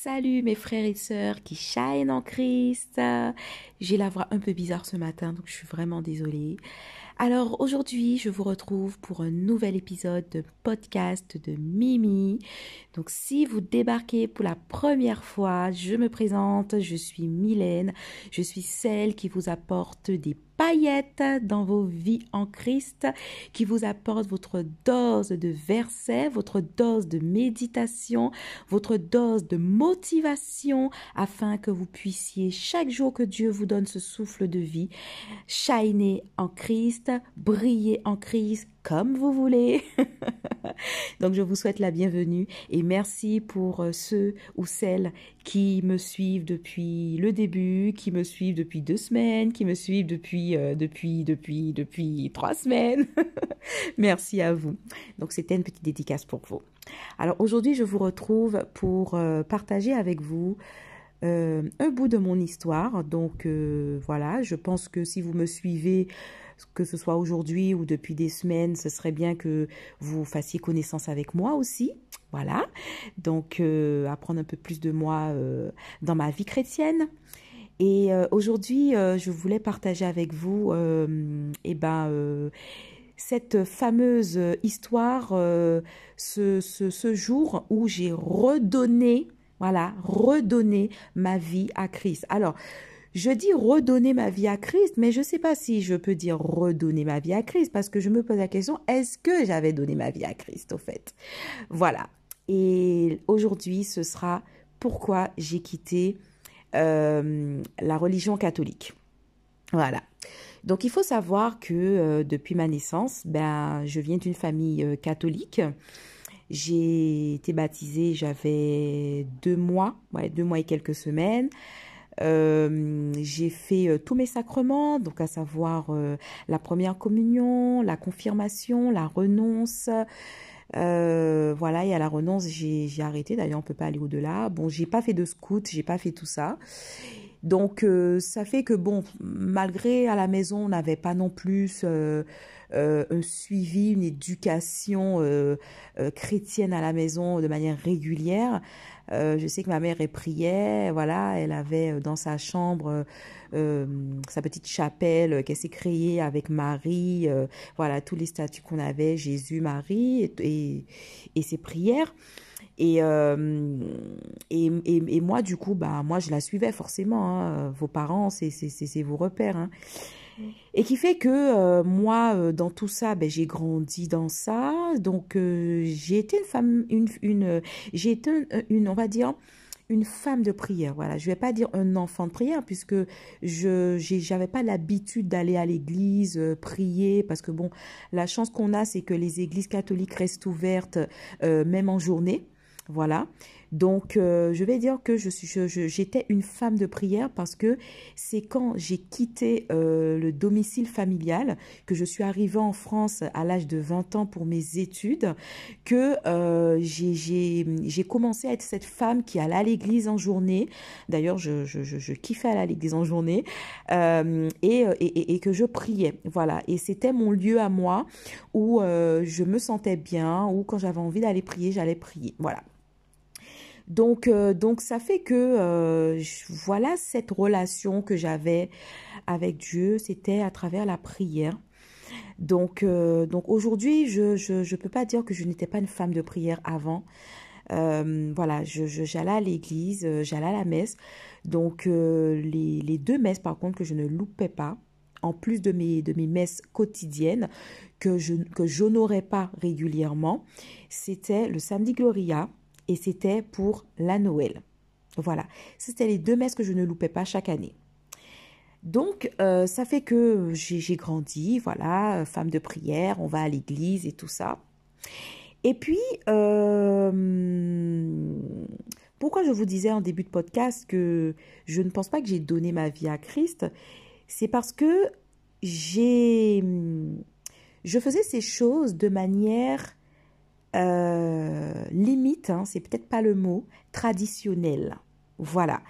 Salut mes frères et sœurs qui shine en Christ. J'ai la voix un peu bizarre ce matin, donc je suis vraiment désolée. Alors aujourd'hui, je vous retrouve pour un nouvel épisode de podcast de Mimi. Donc si vous débarquez pour la première fois, je me présente, je suis Mylène, je suis celle qui vous apporte des paillettes dans vos vies en Christ, qui vous apporte votre dose de versets, votre dose de méditation, votre dose de motivation, afin que vous puissiez, chaque jour que Dieu vous donne ce souffle de vie, shiner en Christ, briller en Christ, comme vous voulez. Donc je vous souhaite la bienvenue et merci pour euh, ceux ou celles qui me suivent depuis le début, qui me suivent depuis deux semaines, qui me suivent depuis euh, depuis depuis depuis trois semaines. merci à vous. Donc c'était une petite dédicace pour vous. Alors aujourd'hui je vous retrouve pour euh, partager avec vous un bout de mon histoire. Donc voilà, je pense que si vous me suivez que ce soit aujourd'hui ou depuis des semaines, ce serait bien que vous fassiez connaissance avec moi aussi. Voilà. Donc, euh, apprendre un peu plus de moi euh, dans ma vie chrétienne. Et euh, aujourd'hui, je voulais partager avec vous, eh ben, cette fameuse histoire, ce, ce, ce jour où j'ai redonné, voilà, redonné ma vie à Christ. Alors, je dis redonner ma vie à Christ, mais je ne sais pas si je peux dire redonner ma vie à Christ parce que je me pose la question, est-ce que j'avais donné ma vie à Christ au fait? Voilà. Et aujourd'hui, ce sera pourquoi j'ai quitté euh, la religion catholique. Voilà. Donc il faut savoir que euh, depuis ma naissance, ben, je viens d'une famille euh, catholique. J'ai été baptisée, j'avais deux mois, deux mois et quelques semaines. Euh, j'ai fait euh, tous mes sacrements, donc à savoir euh, la première communion, la confirmation, la renonce. voilà, et à la renonce, j'ai arrêté. D'ailleurs, on peut pas aller au-delà. Bon, j'ai pas fait de scout, j'ai pas fait tout ça. Donc, ça fait que bon, malgré à la maison, on n'avait pas non plus un suivi, une éducation chrétienne à la maison de manière régulière. Euh, je sais que ma mère priait, voilà, elle avait euh, dans sa chambre euh, sa petite chapelle qu'elle s'est créée avec Marie, voilà tous les statues qu'on avait, Jésus, Marie et, et, ses prières. Et, et, et, moi, du coup, bah, moi, je la suivais forcément. Hein. Vos parents, c'est vos repères. Hein. Et qui fait que euh, moi, euh, dans tout ça, ben, j'ai grandi dans ça. Donc, euh, j'ai été une femme, j'ai été une, on va dire, une femme de prière. Voilà, je vais pas dire un enfant de prière puisque je n'avais pas l'habitude d'aller à l'église prier parce que bon, la chance qu'on a, c'est que les églises catholiques restent ouvertes même en journée. Voilà. Donc, euh, je vais dire que j'étais une femme de prière parce que c'est quand j'ai quitté euh, le domicile familial, que je suis arrivée en France à l'âge de 20 ans pour mes études, que euh, j'ai commencé à être cette femme qui allait à l'église en journée. D'ailleurs, je, kiffais aller à l'église en journée et, que je priais. Voilà. Et c'était mon lieu à moi où je me sentais bien, où quand j'avais envie d'aller prier, j'allais prier. Voilà. Donc, euh, donc ça fait que euh, voilà cette relation que j'avais avec Dieu, c'était à travers la prière. Donc, euh, donc aujourd'hui, je, je, peux pas dire que je n'étais pas une femme de prière avant. voilà, je, j'allais à l'église, j'allais à la messe. Donc, les, les, deux messes, par contre, que je ne loupais pas, en plus de mes, de mes messes quotidiennes, que je que j'honorais pas régulièrement, c'était le samedi Gloria et c'était pour la Noël. Voilà, c'était les deux messes que je ne loupais pas chaque année. Donc, euh, ça fait que j'ai grandi, voilà, femme de prière, on va à l'église et tout ça. Et puis, euh, pourquoi je vous disais en début de podcast que je ne pense pas que j'ai donné ma vie à Christ, c'est parce que j'ai, je faisais ces choses de manière euh, limite, hein, c'est peut-être pas le mot, traditionnel. Voilà.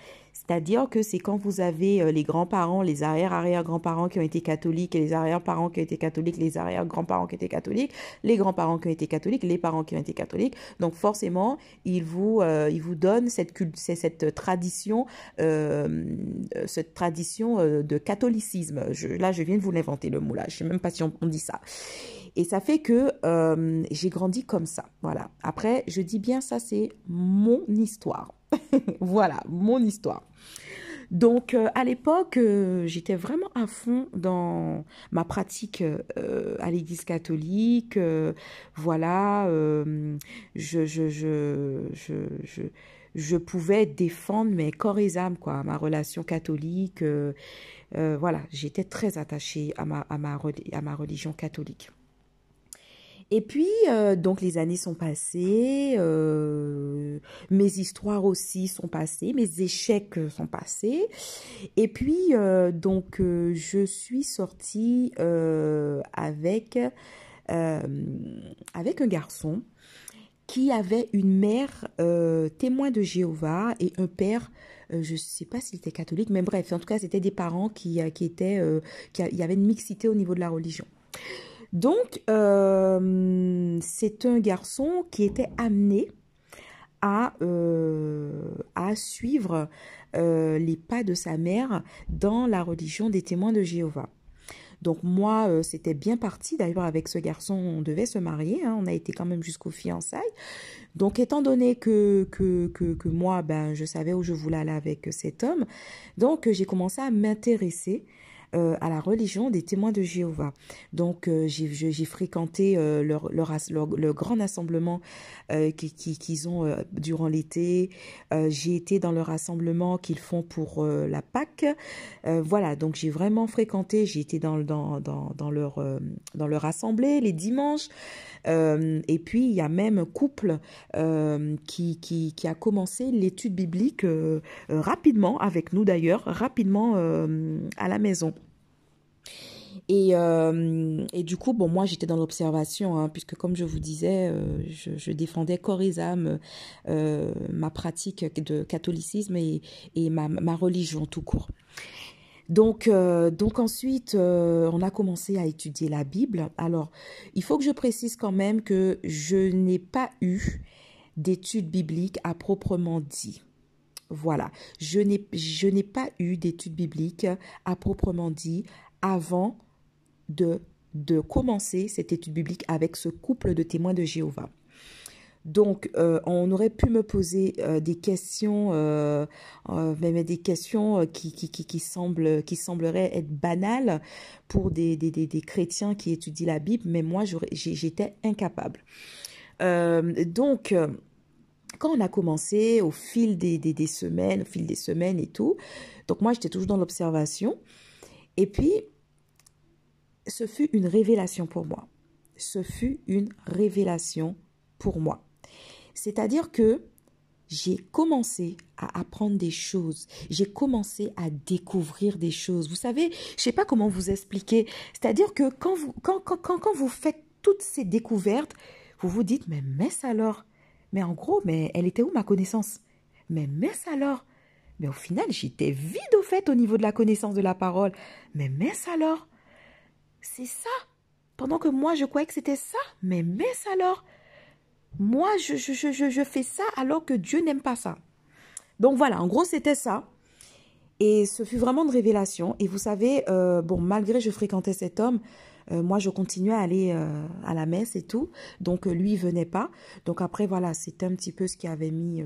C'est-à-dire que c'est quand vous avez euh, les grands-parents, les arrière-arrière-grands-parents qui ont été catholiques les arrière-parents qui ont été catholiques, les arrière-grands-parents qui ont été catholiques, les grands-parents qui ont été catholiques, les parents qui ont été catholiques. Donc forcément, ils vous, euh, vous donnent cette, cette tradition, euh, cette tradition de catholicisme. Là, je viens de vous l'inventer le mot là. Je sais même pas si on, on dit ça. Et ça fait que j'ai grandi comme ça. Voilà. Après, je dis bien ça, c'est mon histoire. voilà, mon histoire. Donc euh, à l'époque, euh, j'étais vraiment à fond dans ma pratique euh, à l'Église catholique. voilà, je, je, je, je, je, pouvais défendre mes corps et âme, quoi, ma relation catholique. voilà, j'étais très attachée à ma, à ma, à ma religion catholique. Et puis, euh, donc les années sont passées, euh, mes histoires aussi sont passées, mes échecs sont passés. Et puis, euh, donc, je suis sortie avec, avec un garçon qui avait une mère témoin de Jéhovah et un père je ne sais pas s'il était catholique, mais bref, en tout cas, c'était des parents qui, qui étaient, qui il y avait une mixité au niveau de la religion. Donc, euh, c'est un garçon qui était amené à, euh, à suivre euh, les pas de sa mère dans la religion des témoins de Jéhovah. Donc moi, c'était bien parti. D'ailleurs, avec ce garçon, on devait se marier. Hein. on a été quand même jusqu'aux fiançailles. Donc, étant donné que, que, que, que, moi, ben, je savais où je voulais aller avec cet homme, donc j'ai commencé à m'intéresser euh, à la religion des témoins de Jéhovah. Donc euh, j'ai fréquenté euh, leur, leur, le grand assemblement qu'ils ont durant l'été. j'ai été dans le rassemblement qu'ils font pour la Pâque. voilà, donc j'ai vraiment fréquenté, j'ai été dans, leur, dans leur assemblée les dimanches. et puis il y a même un couple qui, qui, qui, a commencé l'étude biblique rapidement, avec nous d'ailleurs, rapidement à la maison. Et, euh, et, du coup, bon, moi, j'étais dans l'observation, hein, puisque comme je vous disais, euh, je, défendais corps et âme euh, ma pratique de catholicisme et, ma, ma, religion tout court. Donc, donc ensuite, on a commencé à étudier la Bible. Alors, il faut que je précise quand même que je n'ai pas eu d'études bibliques à proprement dit. Voilà, je n'ai pas eu d'études bibliques à proprement dit avant de, de commencer cette étude biblique avec ce couple de témoins de Jéhovah. Donc, euh, on aurait pu me poser euh, des questions, euh, mais des questions qui, qui, qui, semblent, qui sembleraient être banales pour des, des, des, chrétiens qui étudient la Bible, mais moi, j'étais incapable. donc, quand on a commencé au fil des, des, semaines, au fil des semaines et tout, donc moi, j'étais toujours dans l'observation. Et puis, ce fut une révélation pour moi. Ce fut une révélation pour moi. C'est-à-dire que j'ai commencé à apprendre des choses. J'ai commencé à découvrir des choses. Vous savez, je ne sais pas comment vous expliquer. C'est-à-dire que quand vous, quand, quand, quand, vous faites toutes ces découvertes, vous vous dites, mais messe alors Mais en gros, mais elle était où ma connaissance? Mais messe alors Mais au final, j'étais vide au fait au niveau de la connaissance de la parole. Mais messe alors c'est ça. Pendant que moi, je croyais que c'était ça. Mais mince alors. Moi, je fais ça alors que Dieu n'aime pas ça. Donc voilà, en gros, c'était ça. Et ce fut vraiment une révélation. Et vous savez, euh, bon, malgré que je fréquentais cet homme, euh, moi, je continuais à aller euh, à la messe et tout. Donc, lui, il venait pas. Donc après, voilà, c'était un petit peu ce qui avait mis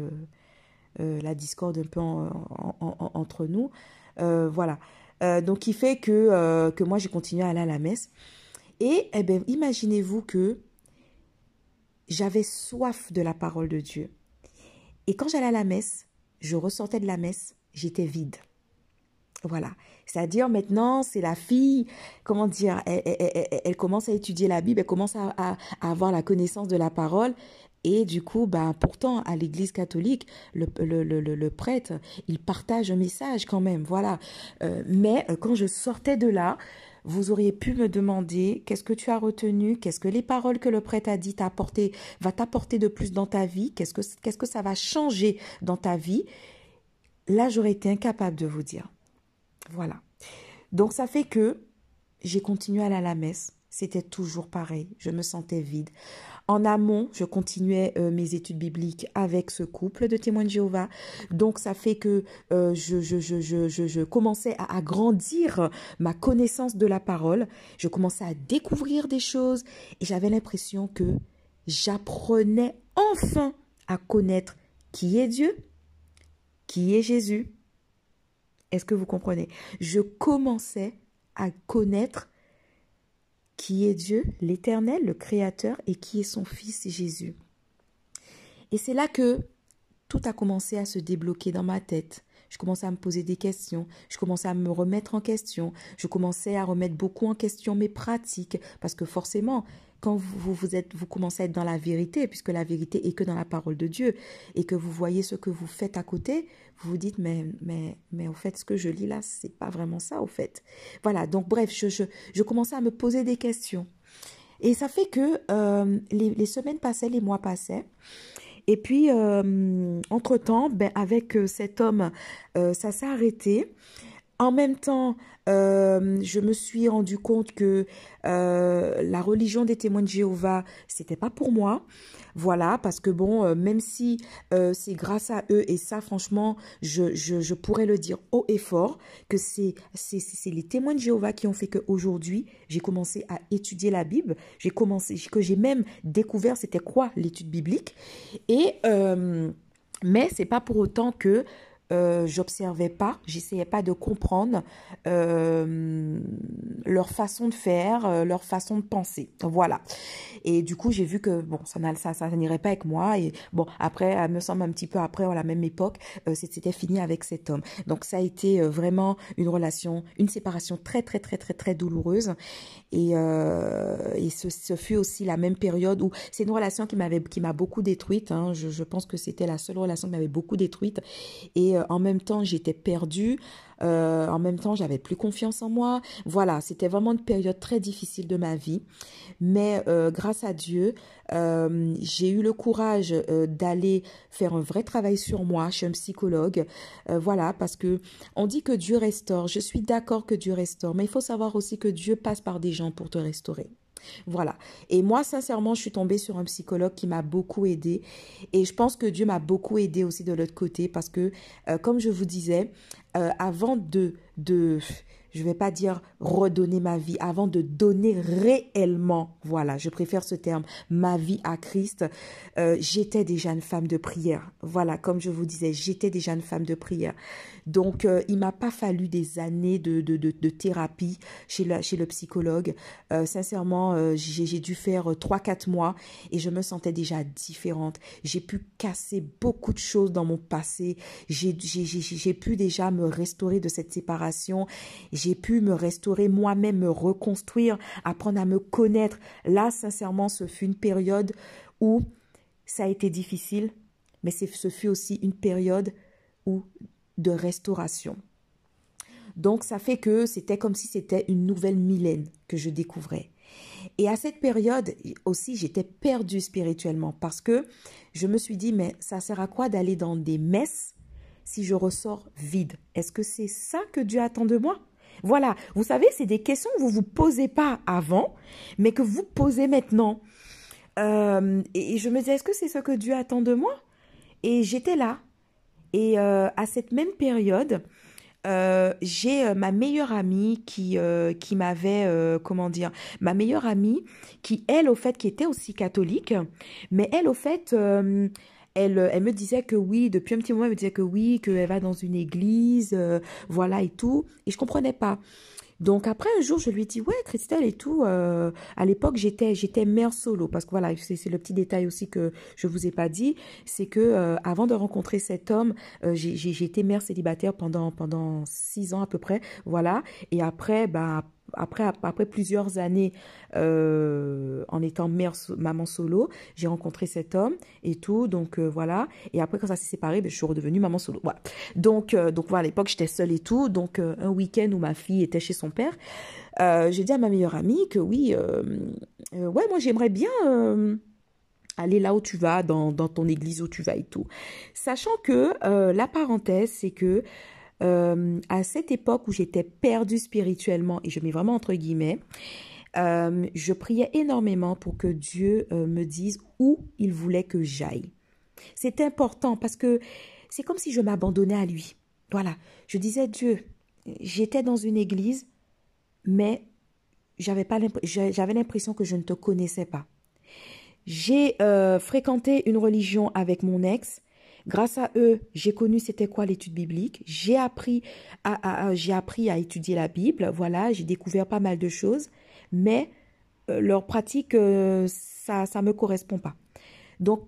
la discorde un peu entre nous. voilà. Euh, donc, qui fait que, euh, que moi, j'ai continué à aller à la messe. Et eh ben, imaginez-vous que j'avais soif de la parole de Dieu. Et quand j'allais à la messe, je ressortais de la messe, j'étais vide. Voilà. C'est-à-dire maintenant, c'est la fille, comment dire, elle, commence à étudier la Bible, elle commence à, avoir la connaissance de la parole. Et du coup, ben, pourtant, à l'église catholique, le, prêtre, il partage un message quand même, voilà. Euh, mais euh, quand je sortais de là, vous auriez pu me demander qu'est-ce que tu as retenu, qu'est-ce que les paroles que le prêtre a dit apporté, va t'apporter de plus dans ta vie, qu'est-ce que, que ça va changer dans ta vie? là, j'aurais été incapable de vous dire. Voilà. Donc, ça fait que j'ai continué à aller à la messe. C'était toujours pareil. Je me sentais vide. En amont, je continuais euh, mes études bibliques avec ce couple de témoins de Jéhovah. Donc, ça fait que euh, je, je, je, je, commençais à agrandir ma connaissance de la parole. Je commençais à découvrir des choses et j'avais l'impression que j'apprenais enfin à connaître qui est Dieu, qui est Jésus. Est-ce que vous comprenez? Je commençais à connaître qui est Dieu, l'Éternel, le Créateur, et qui est son Fils Jésus. Et c'est là que tout a commencé à se débloquer dans ma tête. Je commençais à me poser des questions, je commençais à me remettre en question, je commençais à remettre beaucoup en question mes pratiques, parce que forcément, quand vous, vous, commencez à être dans la vérité, puisque la vérité est que dans la parole de Dieu, et que vous voyez ce que vous faites à côté, vous vous dites, mais, mais, mais au fait, ce que je lis là, c'est pas vraiment ça, au fait. Voilà, donc bref, je, je, je commençais à me poser des questions. Et ça fait que euh, les, semaines passaient, les mois passaient. Et puis, euh, entre-temps, ben, avec euh, cet homme, ça s'est arrêté. En même temps, euh, je me suis rendu compte que euh, la religion des témoins de Jéhovah, c'était pas pour moi. Voilà, parce que bon, euh, même si c'est grâce à eux, et ça, franchement, je, je, pourrais le dire haut et fort, que c'est les témoins de Jéhovah qui ont fait qu'aujourd'hui, j'ai commencé à étudier la Bible. J'ai commencé, que j'ai même découvert c'était quoi l'étude biblique. Et, mais c'est pas pour autant que euh, j'observais pas, j'essayais pas de comprendre euh, leur façon de faire, euh, leur façon de penser. Voilà. Et du coup, j'ai vu que bon, ça n'irait pas avec moi. Et bon, après, elle me semble un petit peu après, à la même époque, c'était fini avec cet homme. Donc ça a été vraiment une relation, une séparation très très très très très douloureuse. Et, et ce, ce, fut aussi la même période où c'est une relation qui m'avait qui m'a beaucoup détruite. Hein. Je, je pense que c'était la seule relation qui m'avait beaucoup détruite. Et en même temps, j'étais perdue. Euh, en même temps, j'avais plus confiance en moi. Voilà, c'était vraiment une période très difficile de ma vie. Mais euh, grâce à Dieu, euh, j'ai eu le courage d'aller faire un vrai travail sur moi chez un psychologue. voilà, parce que on dit que Dieu restaure. Je suis d'accord que Dieu restaure, mais il faut savoir aussi que Dieu passe par des gens pour te restaurer. Voilà. Et moi, sincèrement, je suis tombée sur un psychologue qui m'a beaucoup aidée. Et je pense que Dieu m'a beaucoup aidée aussi de l'autre côté parce que, euh, comme je vous disais, euh, avant de, de, je vais pas dire redonner ma vie, avant de donner réellement, voilà, je préfère ce terme, ma vie à Christ, euh, j'étais déjà une femme de prière. Voilà, comme je vous disais, j'étais déjà une femme de prière. Donc, euh, il m'a pas fallu des années de, de, de, thérapie chez, la, chez le psychologue. Euh, sincèrement, euh, j'ai dû faire 3-4 mois et je me sentais déjà différente. J'ai pu casser beaucoup de choses dans mon passé. J'ai pu déjà me restaurer de cette séparation. J'ai pu me restaurer moi-même, me reconstruire, apprendre à me connaître. Là, sincèrement, ce fut une période où ça a été difficile, mais ce fut aussi une période où de restauration. Donc ça fait que c'était comme si c'était une nouvelle Mylène que je découvrais. Et à cette période aussi, j'étais perdue spirituellement parce que je me suis dit, mais ça sert à quoi d'aller dans des messes si je ressors vide? Est-ce que c'est ça que Dieu attend de moi? Voilà, vous savez, c'est des questions que vous ne vous posez pas avant, mais que vous posez maintenant. Euh, et je me disais, est-ce que c'est ce que Dieu attend de moi? Et j'étais là, et euh, à cette même période, euh, j'ai euh, ma meilleure amie qui qui m'avait comment dire ma meilleure amie qui elle au fait qui était aussi catholique mais elle au fait elle, elle me disait que oui, depuis un petit moment, elle me disait que oui, qu'elle va dans une église, voilà et tout. Et je comprenais pas. Donc après un jour, je lui dis ouais Christelle et tout. Euh, à l'époque, j'étais j'étais mère solo parce que voilà, c'est le petit détail aussi que je vous ai pas dit, c'est que euh, avant de rencontrer cet homme, euh, j'ai été mère célibataire pendant pendant six ans à peu près, voilà. Et après, bah après, après plusieurs années euh, en étant mère, maman solo, j'ai rencontré cet homme et tout. Donc euh, voilà. Et après, quand ça s'est séparé, ben, je suis redevenue maman solo. Donc, euh, donc voilà, à l'époque, j'étais seule et tout. Donc un week-end où ma fille était chez son père, j'ai dit à ma meilleure amie que oui, ouais, moi j'aimerais bien aller là où tu vas, dans, ton église où tu vas et tout. Sachant que la parenthèse, c'est que euh, à cette époque où j'étais perdue spirituellement, et je mets vraiment entre guillemets, euh, je priais énormément pour que Dieu me dise où il voulait que j'aille. C'est important parce que c'est comme si je m'abandonnais à lui. Voilà, je disais Dieu, j'étais dans une église, mais j'avais l'impression que je ne te connaissais pas. J'ai euh, fréquenté une religion avec mon ex. Grâce à eux, j'ai connu c'était quoi l'étude biblique. J'ai appris à, j'ai appris à étudier la Bible. Voilà, j'ai découvert pas mal de choses, mais euh, leur pratique, euh, ça, ça me correspond pas. Donc,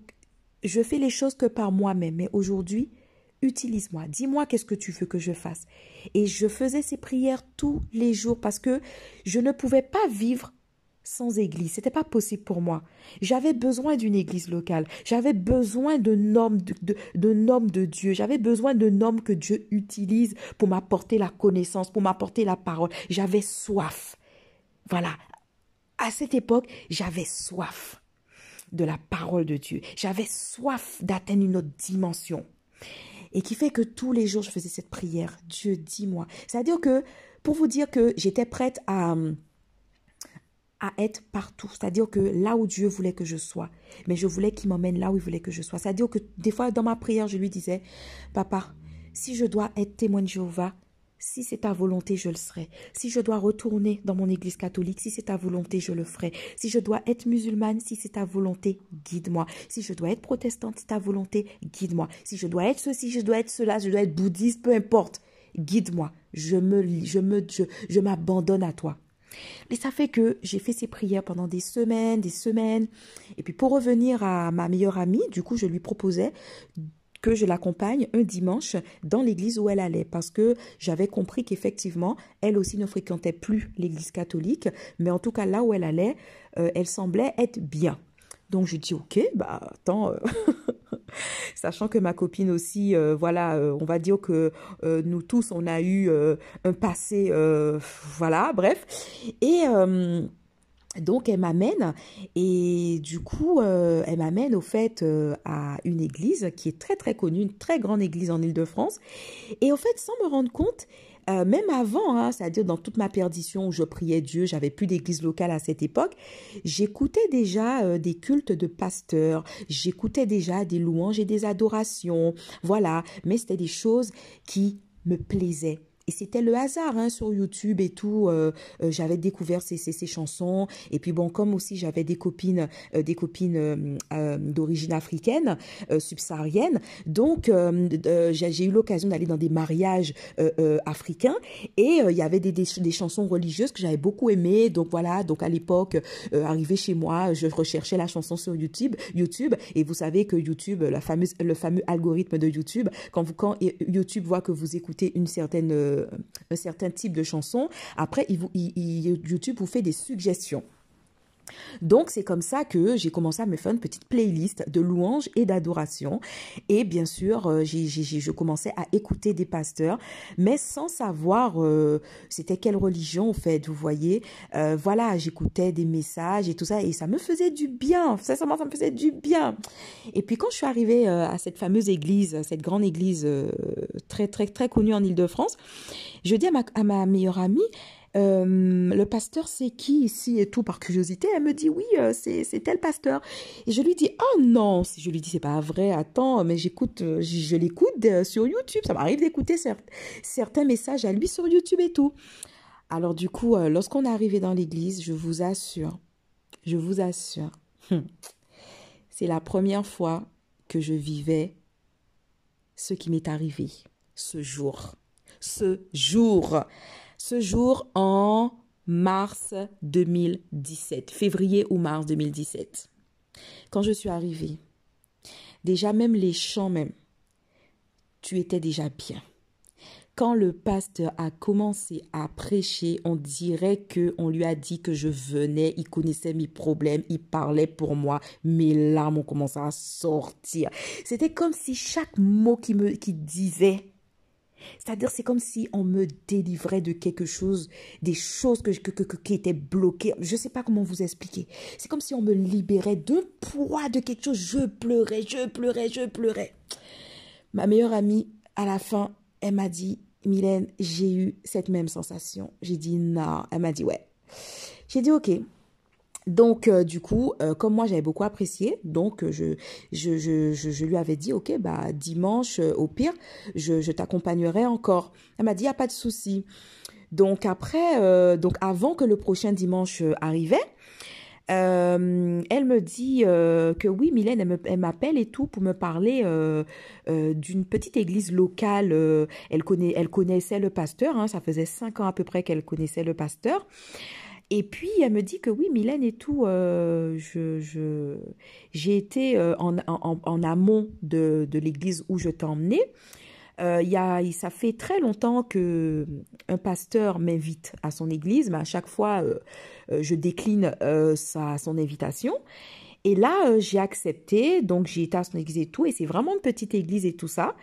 je fais les choses que par moi-même. Mais aujourd'hui, utilise-moi. Dis-moi qu'est-ce que tu veux que je fasse. Et je faisais ces prières tous les jours parce que je ne pouvais pas vivre sans église. C'était pas possible pour moi. J'avais besoin d'une église locale. J'avais besoin de homme de, de, de Dieu. J'avais besoin de homme que Dieu utilise pour m'apporter la connaissance, pour m'apporter la parole. J'avais soif. Voilà. À cette époque, j'avais soif de la parole de Dieu. J'avais soif d'atteindre une autre dimension. Et qui fait que tous les jours, je faisais cette prière. Dieu, dis-moi. C'est-à-dire que, pour vous dire que j'étais prête à, à être partout. C'est-à-dire que là où Dieu voulait que je sois, mais je voulais qu'il m'emmène là où il voulait que je sois. C'est-à-dire que des fois, dans ma prière, je lui disais, Papa, si je dois être témoin de Jéhovah, si c'est ta volonté, je le serai. Si je dois retourner dans mon église catholique, si c'est ta volonté, je le ferai. Si je dois être musulmane, si c'est ta volonté, guide-moi. Si je dois être protestante, si ta volonté, guide-moi. Si je dois être ceci, je dois être cela, je dois être bouddhiste, peu importe. Guide-moi. Je me, je me, je m'abandonne à toi. Et ça fait que j'ai fait ces prières pendant des semaines, des semaines. Et puis pour revenir à ma meilleure amie, du coup, je lui proposais que je l'accompagne un dimanche dans l'église où elle allait parce que j'avais compris qu'effectivement, elle aussi ne fréquentait plus l'église catholique, mais en tout cas là où elle allait, euh, elle semblait être bien. Donc je dis ok, bah attends, euh, sachant que ma copine aussi, euh, voilà, euh, on va dire que nous tous on a eu un passé, voilà, bref, et donc elle m'amène et du coup elle m'amène au fait à une église qui est très très connue, une très grande église en Île-de-France. Et au fait sans me rendre compte euh, même avant, hein, c'est-à-dire dans toute ma perdition où je priais Dieu, j'avais plus d'église locale à cette époque, j'écoutais déjà euh, des cultes de pasteurs, j'écoutais déjà des louanges et des adorations, voilà, mais c'était des choses qui me plaisaient. Et c'était le hasard hein, sur YouTube et tout. Euh, euh, j'avais découvert ces, ces, chansons. Et puis bon, comme aussi j'avais des copines, euh, des copines d'origine africaine, subsaharienne. Donc j'ai eu l'occasion d'aller dans des mariages africains et il y avait des, des, des, chansons religieuses que j'avais beaucoup aimées. Donc voilà. Donc à l'époque, arrivé chez moi, je recherchais la chanson sur YouTube. YouTube. Et vous savez que YouTube, la fameuse, le fameux algorithme de YouTube, quand vous quand YouTube voit que vous écoutez une certaine un certain type de chanson. Après, YouTube vous fait des suggestions. Donc c'est comme ça que j'ai commencé à me faire une petite playlist de louanges et d'adoration. Et bien sûr, euh, j'ai, je commençais à écouter des pasteurs, mais sans savoir euh, c'était quelle religion en fait, vous voyez. voilà, j'écoutais des messages et tout ça, et ça me faisait du bien. Ça me faisait du bien. Et puis quand je suis arrivée à cette fameuse église, cette grande église très très très connue en Ile-de-France, je dis à ma, à ma meilleure amie, euh, le pasteur c'est qui ici? Et tout par curiosité elle me dit oui euh, c'est tel pasteur. Et je lui dis oh non! Si je lui dis c'est pas vrai attends mais j'écoute euh, je, l'écoute sur YouTube. Ça m'arrive d'écouter certains messages à lui sur YouTube et tout. Alors du coup lorsqu'on est arrivé dans l'église je vous assure je vous assure c'est la première fois que je vivais ce qui m'est arrivé ce jour. Ce jour. Ce jour en mars 2017, février ou mars 2017. Quand je suis arrivée, déjà même les chants même, tu étais déjà bien. Quand le pasteur a commencé à prêcher, on dirait que on lui a dit que je venais, il connaissait mes problèmes, il parlait pour moi, mes larmes ont commencé à sortir. C'était comme si chaque mot qui me disait C'est-à-dire, c'est comme si on me délivrait de quelque chose, des choses que, qui étaient bloquées. Je ne sais pas comment vous expliquer. C'est comme si on me libérait d'un poids de quelque chose. Je pleurais, je pleurais, je pleurais. Ma meilleure amie, à la fin, elle m'a dit, Mylène, j'ai eu cette même sensation. J'ai dit non. Elle m'a dit ouais. J'ai dit ok. Donc, euh, du coup, euh, comme moi, j'avais beaucoup apprécié, donc euh, je, je, je, je, lui avais dit, OK, bah, dimanche, au pire, je, je t'accompagnerai encore. Elle m'a dit, il a pas de souci. Donc, après, donc avant que le prochain dimanche arrivait, elle me dit que oui, Mylène, elle m'appelle et tout pour me parler d'une petite église locale. elle, connaît, elle connaissait le pasteur, hein, ça faisait cinq ans à peu près qu'elle connaissait le pasteur. Et puis, elle me dit que oui, Mylène et tout, euh, je, j'ai été euh, en, en, amont de, de l'église où je t'ai emmené. Euh, y a, ça fait très longtemps que un pasteur m'invite à son église, mais à chaque fois, je décline sa, son invitation. Et là, j'ai accepté, donc j'ai été à son église et tout, et c'est vraiment une petite église et tout ça.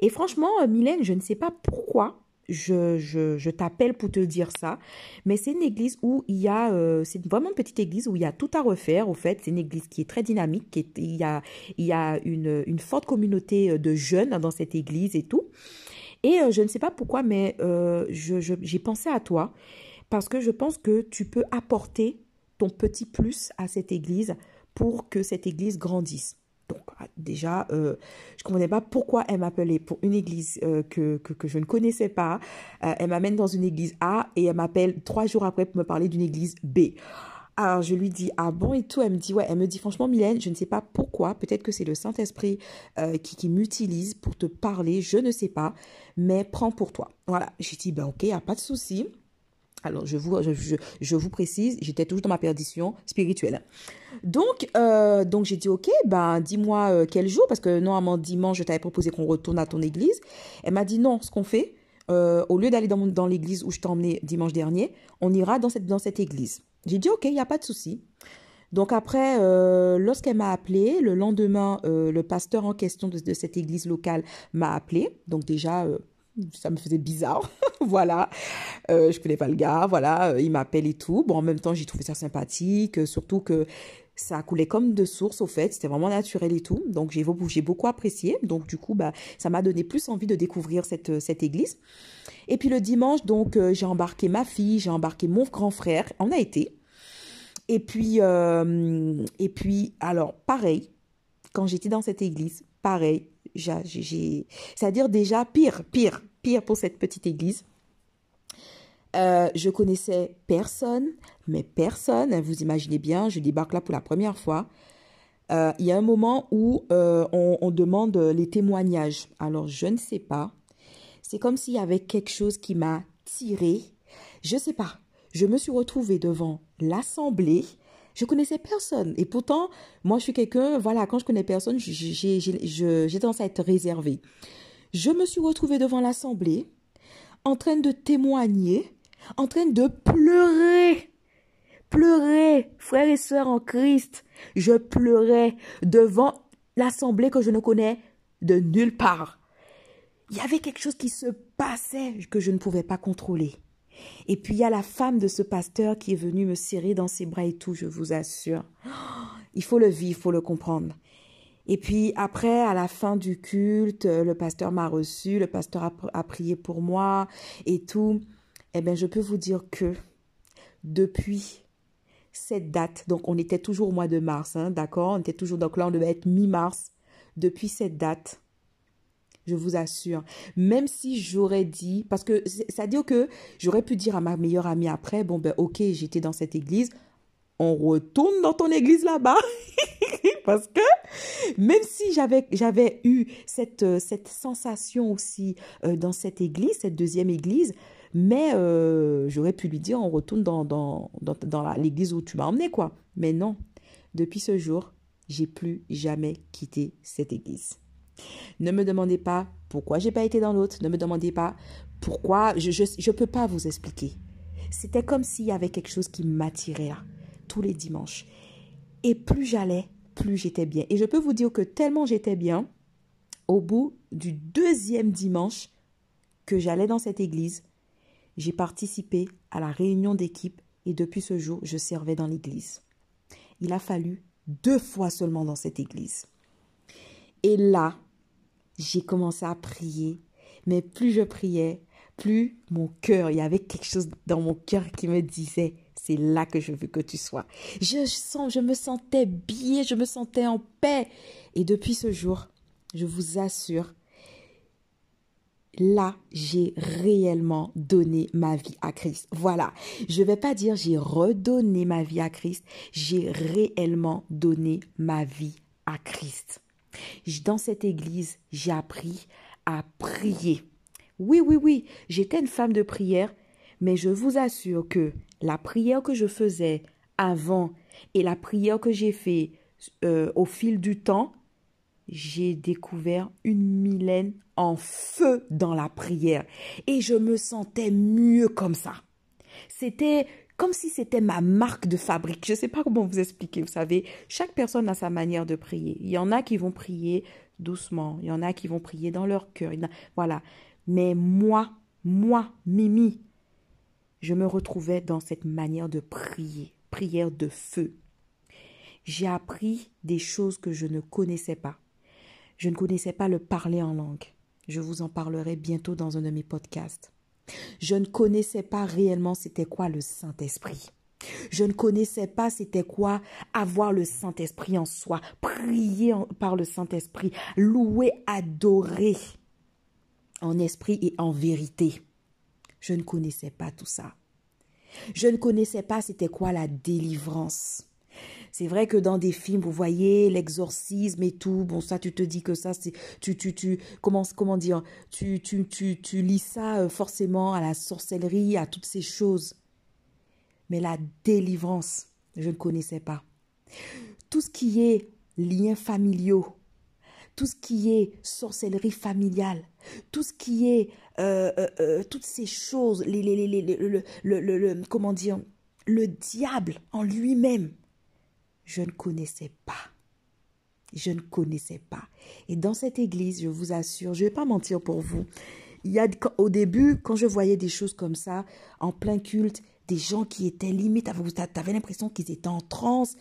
Et franchement, Mylène, je ne sais pas pourquoi, je, je, je t'appelle pour te dire ça. Mais c'est une église où il y a, euh, c'est vraiment une petite église où il y a tout à refaire. Au fait, c'est une église qui est très dynamique. Qui est, il y a, il y a une, une forte communauté euh, de jeunes dans cette église et tout. Et euh, je ne sais pas pourquoi, mais j'ai pensé à toi parce que je pense que tu peux apporter ton petit plus à cette église pour que cette église grandisse. Donc ah, déjà, euh, je ne comprenais pas pourquoi elle m'appelait pour une église euh, que, je ne connaissais pas. Euh, elle m'amène dans une église A et elle m'appelle trois jours après pour me parler d'une église B. Alors je lui dis ah bon et tout, elle me dit ouais, elle me dit franchement Mylène, je ne sais pas pourquoi, peut-être que c'est le Saint-Esprit qui, qui m'utilise pour te parler, je ne sais pas, mais prends pour toi. Voilà, j'ai dit ben ok, n'y a pas de souci. Alors, je vous, je, vous précise, j'étais toujours dans ma perdition spirituelle. Donc, euh, donc j'ai dit, OK, ben, dis-moi euh, quel jour, parce que normalement, dimanche, je t'avais proposé qu'on retourne à ton église. Elle m'a dit, non, ce qu'on fait, euh, au lieu d'aller dans, dans l'église où je t'ai emmené dimanche dernier, on ira dans cette, dans cette église. J'ai dit, OK, il n'y a pas de souci. Donc après, lorsqu'elle m'a appelé, le lendemain, le pasteur en question de, de cette église locale m'a appelé. Donc déjà, ça me faisait bizarre. voilà. Euh, je connais pas le gars. Voilà. Euh, il m'appelle et tout. Bon, en même temps, j'ai trouvé ça sympathique. Euh, surtout que ça coulait comme de source, au fait. C'était vraiment naturel et tout. Donc, j'ai j'ai beaucoup apprécié. Donc, du coup, bah, ça m'a donné plus envie de découvrir cette, cette église. Et puis, le dimanche, donc, euh, j'ai embarqué ma fille, j'ai embarqué mon grand frère. On a été. Et puis, et puis, alors, pareil, quand j'étais dans cette église, pareil, c'est-à-dire déjà pire, pire, pire pour cette petite église. Euh, je connaissais personne, mais personne. Vous imaginez bien, je débarque là pour la première fois. Euh, il y a un moment où euh, on, on, demande les témoignages. Alors, je ne sais pas. C'est comme s'il y avait quelque chose qui m'a tiré. Je ne sais pas. Je me suis retrouvée devant l'assemblée je connaissais personne. Et pourtant, moi, je suis quelqu'un, voilà, quand je connais personne, j'ai tendance à être réservée. Je me suis retrouvée devant l'assemblée, en train de témoigner, en train de pleurer. Pleurer, frères et sœurs en Christ. Je pleurais devant l'assemblée que je ne connais de nulle part. Il y avait quelque chose qui se passait que je ne pouvais pas contrôler. Et puis il y a la femme de ce pasteur qui est venue me serrer dans ses bras et tout, je vous assure. Il faut le vivre, il faut le comprendre. Et puis après, à la fin du culte, le pasteur m'a reçu, le pasteur a, prié pour moi et tout. Eh bien, je peux vous dire que depuis cette date, donc on était toujours au mois de mars, hein, d'accord On était toujours, donc là on devait être mi-mars. Depuis cette date, je vous assure. Même si j'aurais dit, parce que c'est-à-dire que j'aurais pu dire à ma meilleure amie après, bon ben ok, j'étais dans cette église, on retourne dans ton église là-bas. parce que même si j'avais eu cette euh, cette sensation aussi euh, dans cette église, cette deuxième église, mais euh, j'aurais pu lui dire on retourne dans dans dans, dans l'église où tu m'as emmené quoi. Mais non. Depuis ce jour, j'ai plus jamais quitté cette église. Ne me demandez pas pourquoi j'ai pas été dans l'autre. Ne me demandez pas pourquoi. Je ne peux pas vous expliquer. C'était comme s'il y avait quelque chose qui m'attirait là, tous les dimanches. Et plus j'allais, plus j'étais bien. Et je peux vous dire que tellement j'étais bien, au bout du deuxième dimanche, que j'allais dans cette église, j'ai participé à la réunion d'équipe et depuis ce jour, je servais dans l'église. Il a fallu deux fois seulement dans cette église. Et là, j'ai commencé à prier, mais plus je priais, plus mon cœur, il y avait quelque chose dans mon cœur qui me disait, c'est là que je veux que tu sois. Je sens, je me sentais bien, je me sentais en paix. Et depuis ce jour, je vous assure, là, j'ai réellement donné ma vie à Christ. Voilà. Je ne vais pas dire j'ai redonné ma vie à Christ, j'ai réellement donné ma vie à Christ. Dans cette église, j'ai appris à prier. Oui, oui, oui, j'étais une femme de prière, mais je vous assure que la prière que je faisais avant et la prière que j'ai fait euh, au fil du temps, j'ai découvert une Mylène en feu dans la prière et je me sentais mieux comme ça. C'était comme si c'était ma marque de fabrique. Je ne sais pas comment vous expliquer. Vous savez, chaque personne a sa manière de prier. Il y en a qui vont prier doucement. Il y en a qui vont prier dans leur cœur. Voilà. Mais moi, moi, Mimi, je me retrouvais dans cette manière de prier, prière de feu. J'ai appris des choses que je ne connaissais pas. Je ne connaissais pas le parler en langue. Je vous en parlerai bientôt dans un de mes podcasts. Je ne connaissais pas réellement c'était quoi le Saint-Esprit. Je ne connaissais pas c'était quoi avoir le Saint-Esprit en soi, prier par le Saint-Esprit, louer, adorer en esprit et en vérité. Je ne connaissais pas tout ça. Je ne connaissais pas c'était quoi la délivrance. C'est vrai que dans des films, vous voyez l'exorcisme et tout. Bon, ça, tu te dis que ça, c'est tu tu tu comment dire Tu tu tu tu lis ça euh, forcément à la sorcellerie, à toutes ces choses. Mais la délivrance, je ne connaissais pas. Tout ce qui est liens familiaux, tout ce qui est sorcellerie familiale, tout ce qui est euh, euh, toutes ces choses, les, les, les, le, le, le, comment dire, le diable en lui-même, je ne connaissais pas. Je ne connaissais pas. Et dans cette église, je vous assure, je ne vais pas mentir pour vous, il y a, au début, quand je voyais des choses comme ça, en plein culte, des gens qui étaient limite, tu avais l'impression qu'ils étaient en transe,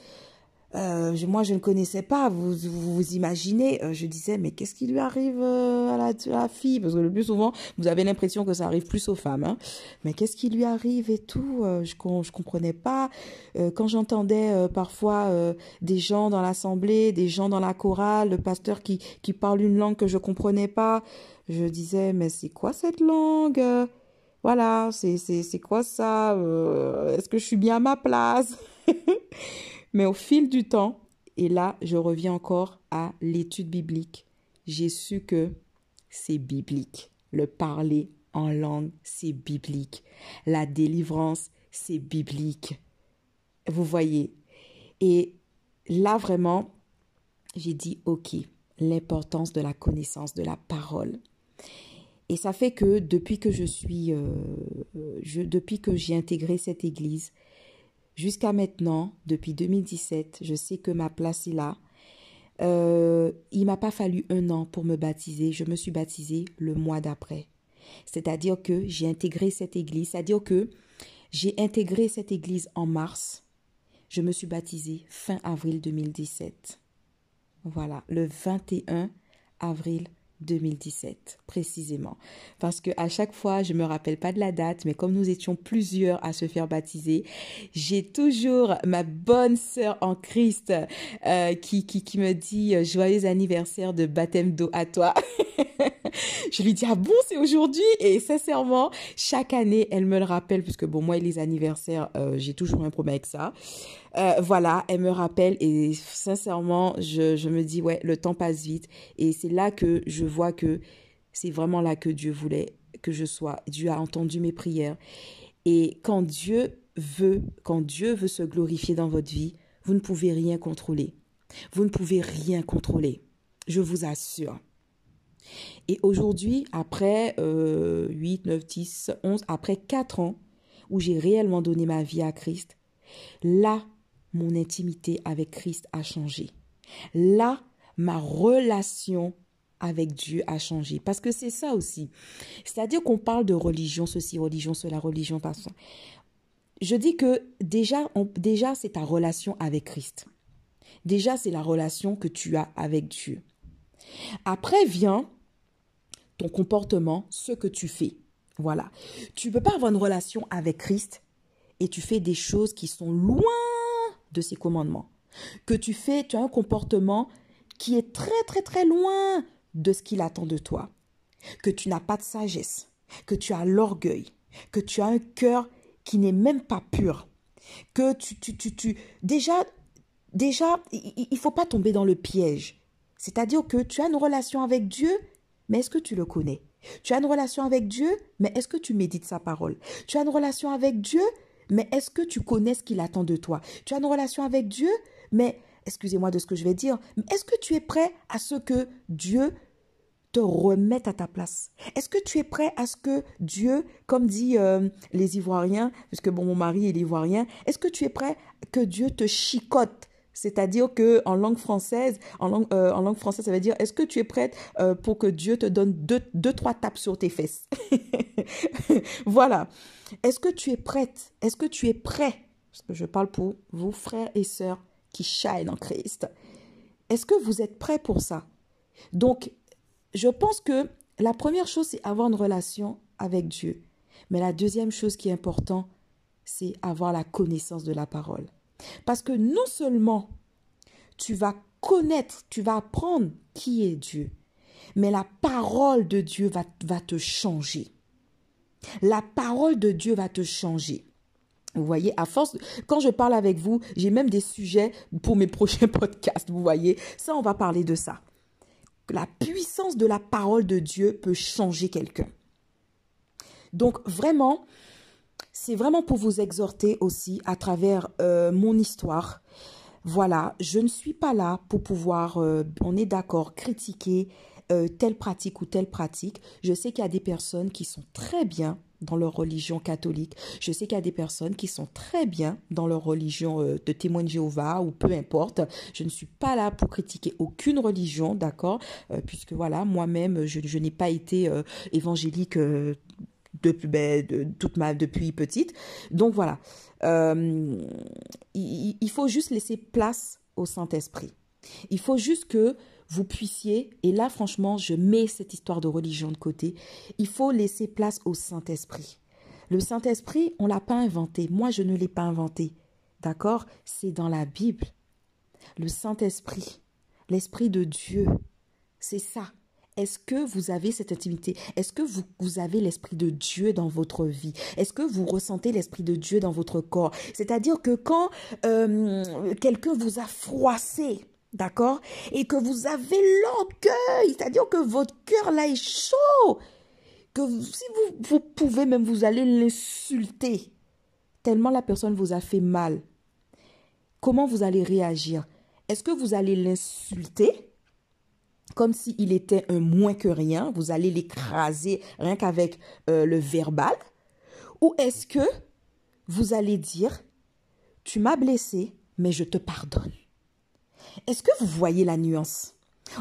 euh, moi, je ne connaissais pas. Vous vous, imaginez euh, Je disais, mais qu'est-ce qui lui arrive euh, à, la, fille? Parce que le plus souvent, vous avez l'impression que ça arrive plus aux femmes. Hein. Mais qu'est-ce qui lui arrive et tout Je je comprenais pas. quand j'entendais parfois des gens dans l'assemblée, des gens dans la chorale, le pasteur qui qui parle une langue que je comprenais pas, je disais, mais c'est quoi cette langue? Voilà, c'est quoi ça? Est-ce que je suis bien à ma place? Mais au fil du temps, et là, je reviens encore à l'étude biblique, j'ai su que c'est biblique. Le parler en langue, c'est biblique. La délivrance, c'est biblique. Vous voyez? Et là, vraiment, j'ai dit, OK, l'importance de la connaissance de la parole. Et ça fait que depuis que je suis, euh, depuis que j'ai intégré cette église, Jusqu'à maintenant, depuis 2017, je sais que ma place est là. Euh, il m'a pas fallu un an pour me baptiser. Je me suis baptisée le mois d'après. C'est-à-dire que j'ai intégré cette église. C'est-à-dire que j'ai intégré cette église en mars. Je me suis baptisée fin avril 2017. Voilà, le 21 avril 2017 précisément. Parce que à chaque fois je me rappelle pas de la date mais comme nous étions plusieurs à se faire baptiser j'ai toujours ma bonne sœur en Christ euh, qui, qui qui me dit euh, joyeux anniversaire de baptême d'eau à toi je lui dis ah bon c'est aujourd'hui? Et sincèrement chaque année elle me le rappelle puisque bon moi et les anniversaires euh, j'ai toujours un problème avec ça euh, voilà, elle me rappelle et sincèrement, je, je me dis, ouais, le temps passe vite. Et c'est là que je vois que c'est vraiment là que Dieu voulait que je sois. Dieu a entendu mes prières. Et quand Dieu veut, quand Dieu veut se glorifier dans votre vie, vous ne pouvez rien contrôler. Vous ne pouvez rien contrôler. Je vous assure. Et aujourd'hui, après euh, 8, 9, 10, 11, après 4 ans où j'ai réellement donné ma vie à Christ, là, mon intimité avec Christ a changé. Là, ma relation avec Dieu a changé. Parce que c'est ça aussi. C'est-à-dire qu'on parle de religion, ceci, religion, cela, religion, par Je dis que déjà, déjà c'est ta relation avec Christ. Déjà, c'est la relation que tu as avec Dieu. Après vient ton comportement, ce que tu fais. Voilà. Tu ne peux pas avoir une relation avec Christ et tu fais des choses qui sont loin de ses commandements. Que tu fais, tu as un comportement qui est très très très loin de ce qu'il attend de toi. Que tu n'as pas de sagesse, que tu as l'orgueil, que tu as un cœur qui n'est même pas pur. Que tu, tu, tu, tu déjà, déjà, il ne faut pas tomber dans le piège. C'est-à-dire que tu as une relation avec Dieu, mais est-ce que tu le connais? Tu as une relation avec Dieu, mais est-ce que tu médites sa parole? Tu as une relation avec Dieu, mais est-ce que tu connais ce qu'il attend de toi? Tu as une relation avec Dieu, mais, excusez-moi de ce que je vais dire, mais est-ce que tu es prêt à ce que Dieu te remette à ta place? Est-ce que tu es prêt à ce que Dieu, comme dit euh, les Ivoiriens, puisque bon, mon mari est ivoirien, est-ce que tu es prêt que Dieu te chicote? C'est-à-dire que en langue française, euh, en langue française, ça veut dire est-ce que tu es prête euh, pour que Dieu te donne deux, deux trois tapes sur tes fesses? Voilà. Est-ce que tu es prête? Est-ce que tu es prêt? Parce que je parle pour vous, frères et sœurs qui chaînent en Christ. Est-ce que vous êtes prêts pour ça? Donc, je pense que la première chose, c'est avoir une relation avec Dieu. Mais la deuxième chose qui est importante, c'est avoir la connaissance de la parole. Parce que non seulement tu vas connaître, tu vas apprendre qui est Dieu, mais la parole de Dieu va, te changer. La parole de Dieu va te changer. Vous voyez, à force, quand je parle avec vous, j'ai même des sujets pour mes prochains podcasts. Vous voyez, ça, on va parler de ça. La puissance de la parole de Dieu peut changer quelqu'un. Donc, vraiment, c'est vraiment pour vous exhorter aussi à travers euh, mon histoire. Voilà, je ne suis pas là pour pouvoir, euh, on est d'accord, critiquer euh, telle pratique ou telle pratique. Je sais qu'il y a des personnes qui sont très bien dans leur religion catholique. Je sais qu'il y a des personnes qui sont très bien dans leur religion de témoin de Jéhovah ou peu importe. Je ne suis pas là pour critiquer aucune religion, d'accord? Puisque voilà, moi-même, je, je n'ai pas été évangélique ben, de, toute ma, depuis petite. Donc voilà, euh, il, il, faut juste laisser place au Saint-Esprit. Il faut juste que vous puissiez, et là franchement, je mets cette histoire de religion de côté, il faut laisser place au Saint-Esprit. Le Saint-Esprit, on l'a pas inventé. Moi, je ne l'ai pas inventé. D'accord? C'est dans la Bible. Le Saint-Esprit, l'Esprit de Dieu, c'est ça. Est-ce que vous avez cette intimité? Est-ce que vous, avez l'Esprit de Dieu dans votre vie? Est-ce que vous ressentez l'Esprit de Dieu dans votre corps? C'est-à-dire que quand euh, quelqu'un vous a froissé, d'accord? Et que vous avez l'orgueil, c'est-à-dire que votre cœur là est chaud, que si vous, vous pouvez même, vous allez l'insulter, tellement la personne vous a fait mal. Comment vous allez réagir? Est-ce que vous allez l'insulter? Comme s'il était un moins que rien, vous allez l'écraser rien qu'avec euh, le verbal. Ou est-ce que vous allez dire, tu m'as blessé, mais je te pardonne. Est-ce que vous voyez la nuance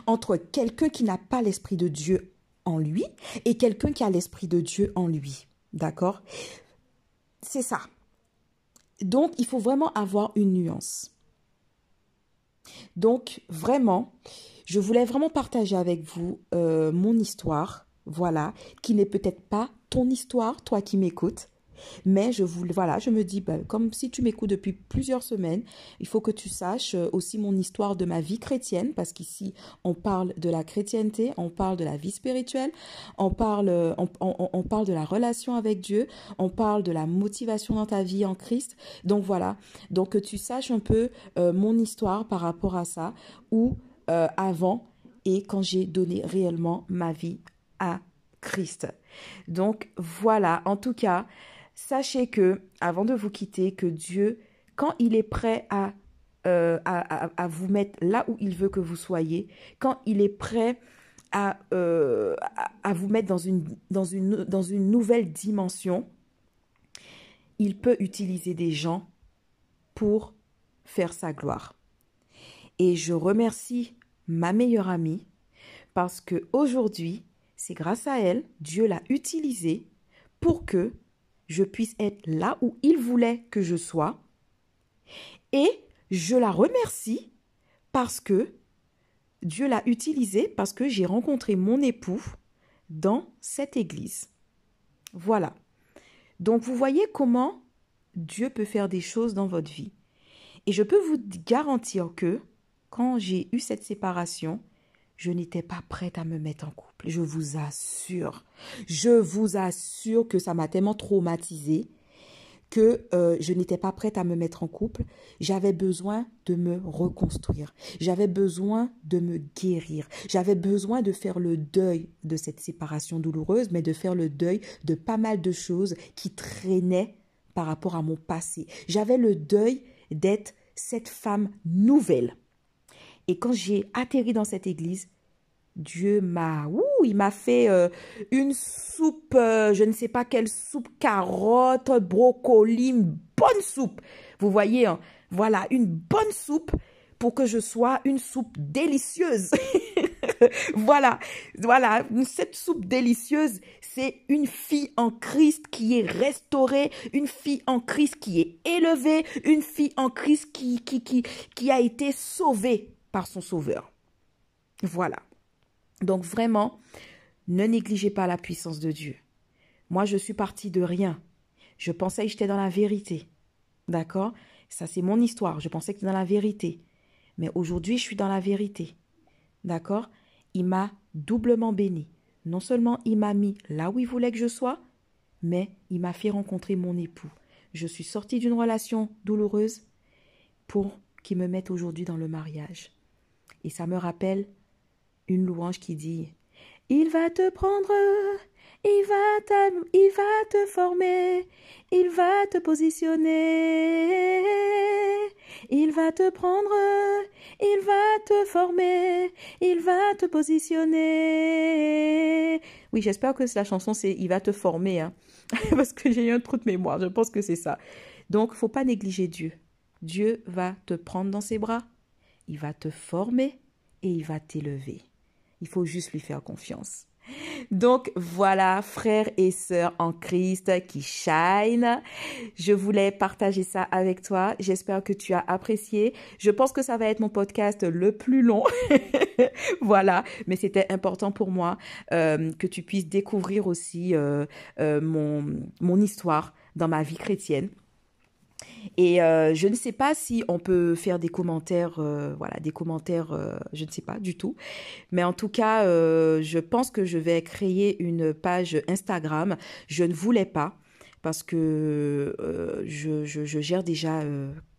entre quelqu'un qui n'a pas l'Esprit de Dieu en lui et quelqu'un qui a l'Esprit de Dieu en lui? D'accord? C'est ça. Donc, il faut vraiment avoir une nuance. Donc, vraiment, je voulais vraiment partager avec vous euh, mon histoire, voilà, qui n'est peut-être pas ton histoire, toi qui m'écoutes, mais je voulais, voilà, je me dis, ben, comme si tu m'écoutes depuis plusieurs semaines, il faut que tu saches euh, aussi mon histoire de ma vie chrétienne, parce qu'ici, on parle de la chrétienté, on parle de la vie spirituelle, on parle, euh, on, parle de la relation avec Dieu, on parle de la motivation dans ta vie en Christ. Donc voilà, donc que tu saches un peu mon histoire par rapport à ça, ou euh, avant et quand j'ai donné réellement ma vie à Christ. Donc voilà, en tout cas, sachez que, avant de vous quitter, que Dieu, quand il est prêt à, euh, vous mettre là où il veut que vous soyez, quand il est prêt à, euh, vous mettre dans une nouvelle dimension, il peut utiliser des gens pour faire sa gloire. Et je remercie ma meilleure amie parce que aujourd'hui, c'est grâce à elle, Dieu l'a utilisée pour que je puisse être là où il voulait que je sois. Et je la remercie parce que Dieu l'a utilisée parce que j'ai rencontré mon époux dans cette église. Voilà. Donc vous voyez comment Dieu peut faire des choses dans votre vie. Et je peux vous garantir que quand j'ai eu cette séparation, je n'étais pas prête à me mettre en couple. Je vous assure. Je vous assure que ça m'a tellement traumatisée que euh, je n'étais pas prête à me mettre en couple. J'avais besoin de me reconstruire. J'avais besoin de me guérir. J'avais besoin de faire le deuil de cette séparation douloureuse, mais de faire le deuil de pas mal de choses qui traînaient par rapport à mon passé. J'avais le deuil d'être cette femme nouvelle. Et quand j'ai atterri dans cette église, Dieu m'a, ouh, il m'a fait euh, une soupe, euh, je ne sais pas quelle soupe, carotte, brocoli, une bonne soupe. Vous voyez, hein, voilà, une bonne soupe pour que je sois une soupe délicieuse. voilà, voilà, cette soupe délicieuse, c'est une fille en Christ qui est restaurée, une fille en Christ qui est élevée, une fille en Christ qui, qui, qui, qui a été sauvée par son sauveur. Voilà. Donc vraiment, ne négligez pas la puissance de Dieu. Moi, je suis partie de rien. Je pensais que j'étais dans la vérité. D'accord? Ça, c'est mon histoire. Je pensais que j'étais dans la vérité. Mais aujourd'hui, je suis dans la vérité. D'accord? Il m'a doublement béni. Non seulement il m'a mis là où il voulait que je sois, mais il m'a fait rencontrer mon époux. Je suis sortie d'une relation douloureuse pour qu'il me mette aujourd'hui dans le mariage. Et ça me rappelle une louange qui dit Il va te prendre, il va, il va te former, il va te positionner, il va te prendre, il va te former, il va te positionner. Oui, j'espère que la chanson c'est Il va te former, hein. parce que j'ai eu un trou de mémoire, je pense que c'est ça. Donc, faut pas négliger Dieu. Dieu va te prendre dans ses bras, il va te former et il va t'élever. Il faut juste lui faire confiance. Donc voilà, frères et sœurs en Christ qui shine. Je voulais partager ça avec toi. J'espère que tu as apprécié. Je pense que ça va être mon podcast le plus long. voilà, mais c'était important pour moi euh, que tu puisses découvrir aussi euh, euh, mon, mon histoire dans ma vie chrétienne. Et euh, je ne sais pas si on peut faire des commentaires, euh, voilà, des commentaires, euh, je ne sais pas du tout. Mais en tout cas, je pense que je vais créer une page Instagram. Je ne voulais pas parce que je, gère déjà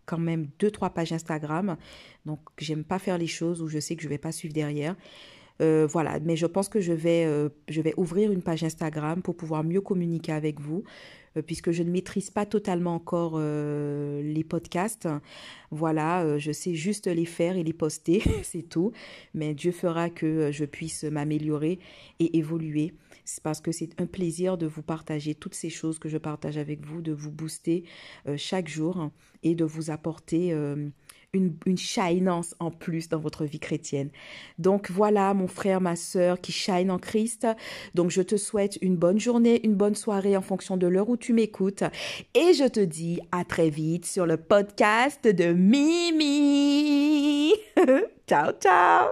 quand même deux trois pages Instagram. Donc j'aime pas faire les choses où je sais que je vais pas suivre derrière. voilà, mais je pense que je vais, je vais ouvrir une page Instagram pour pouvoir mieux communiquer avec vous. Euh, puisque je ne maîtrise pas totalement encore euh, les podcasts. Voilà, euh, je sais juste les faire et les poster, c'est tout. Mais Dieu fera que je puisse m'améliorer et évoluer. C'est parce que c'est un plaisir de vous partager toutes ces choses que je partage avec vous, de vous booster chaque jour et de vous apporter une, une shinance en plus dans votre vie chrétienne. Donc voilà, mon frère, ma soeur qui shine en Christ. Donc je te souhaite une bonne journée, une bonne soirée en fonction de l'heure où tu m'écoutes. Et je te dis à très vite sur le podcast de Mimi. ciao, ciao.